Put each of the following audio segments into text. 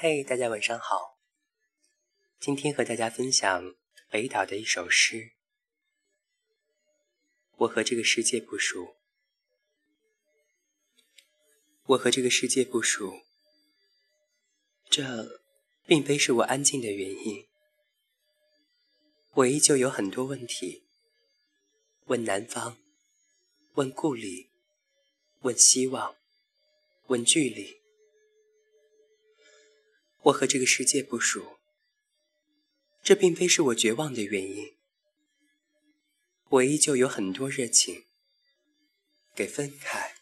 嘿，大家晚上好。今天和大家分享北岛的一首诗。我和这个世界不熟，我和这个世界不熟，这并非是我安静的原因。我依旧有很多问题，问南方，问故里，问希望，问距离。我和这个世界不熟，这并非是我绝望的原因。我依旧有很多热情，给分开，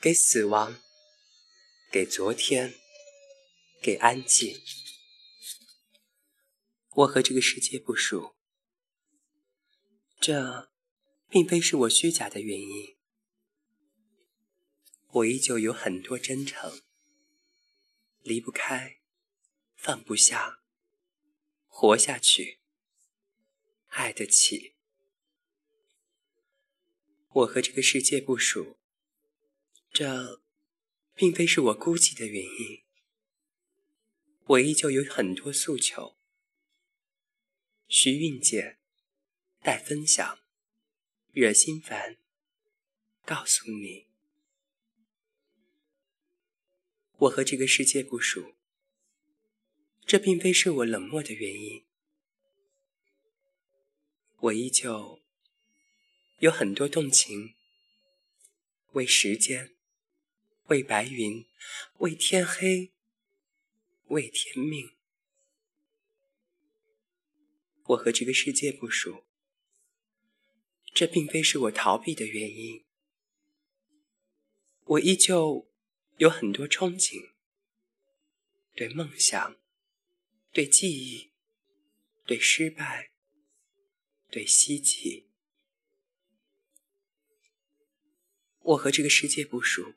给死亡，给昨天，给安静。我和这个世界不熟，这并非是我虚假的原因。我依旧有很多真诚，离不开。放不下，活下去，爱得起。我和这个世界不熟，这并非是我孤寂的原因。我依旧有很多诉求，需蕴藉，待分享，惹心烦，告诉你，我和这个世界不熟。这并非是我冷漠的原因，我依旧有很多动情，为时间，为白云，为天黑，为天命。我和这个世界不熟，这并非是我逃避的原因，我依旧有很多憧憬，对梦想。对记忆，对失败，对希冀，我和这个世界不熟，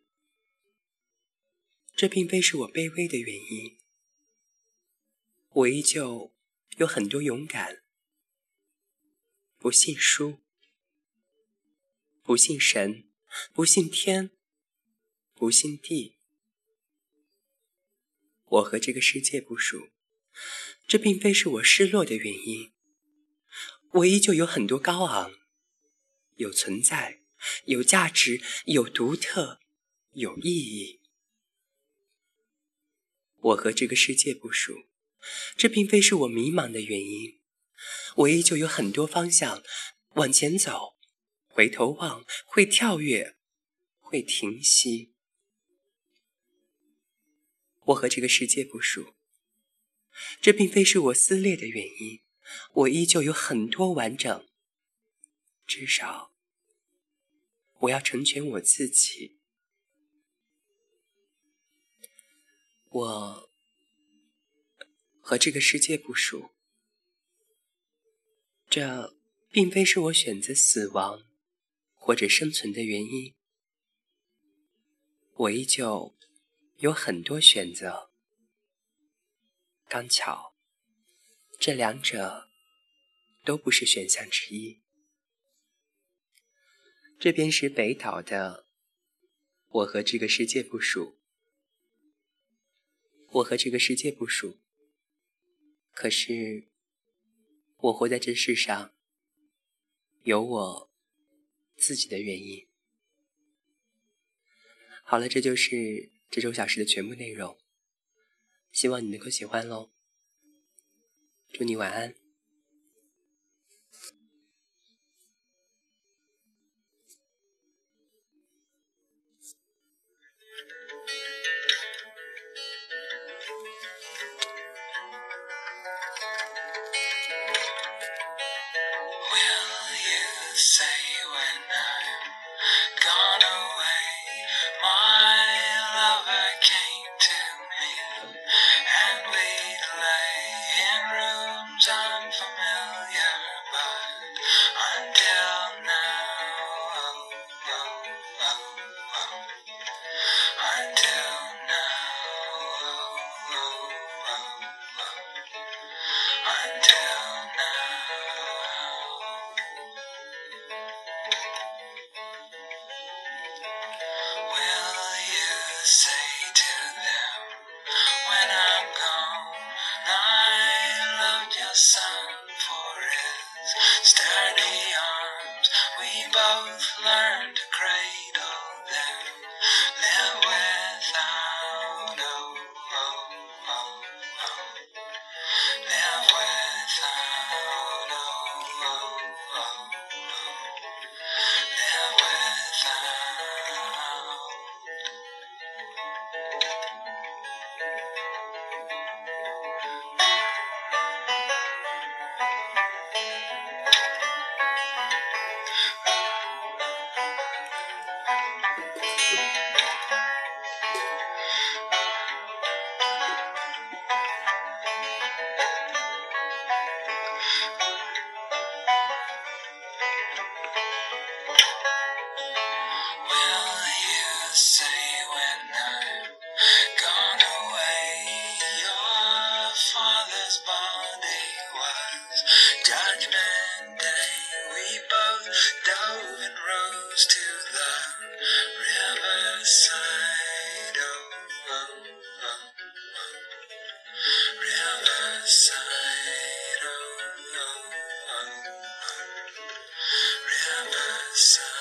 这并非是我卑微的原因。我依旧有很多勇敢，不信书，不信神，不信天，不信地。我和这个世界不熟。这并非是我失落的原因，我依旧有很多高昂，有存在，有价值，有独特，有意义。我和这个世界不熟，这并非是我迷茫的原因，我依旧有很多方向往前走，回头望，会跳跃，会停息。我和这个世界不熟。这并非是我撕裂的原因，我依旧有很多完整。至少，我要成全我自己。我和这个世界不熟，这并非是我选择死亡或者生存的原因。我依旧有很多选择。刚巧，这两者都不是选项之一。这边是北岛的，我和这个世界不熟。我和这个世界不熟，可是我活在这世上，有我自己的原因。好了，这就是这周小时的全部内容。希望你能够喜欢喽，祝你晚安。myself.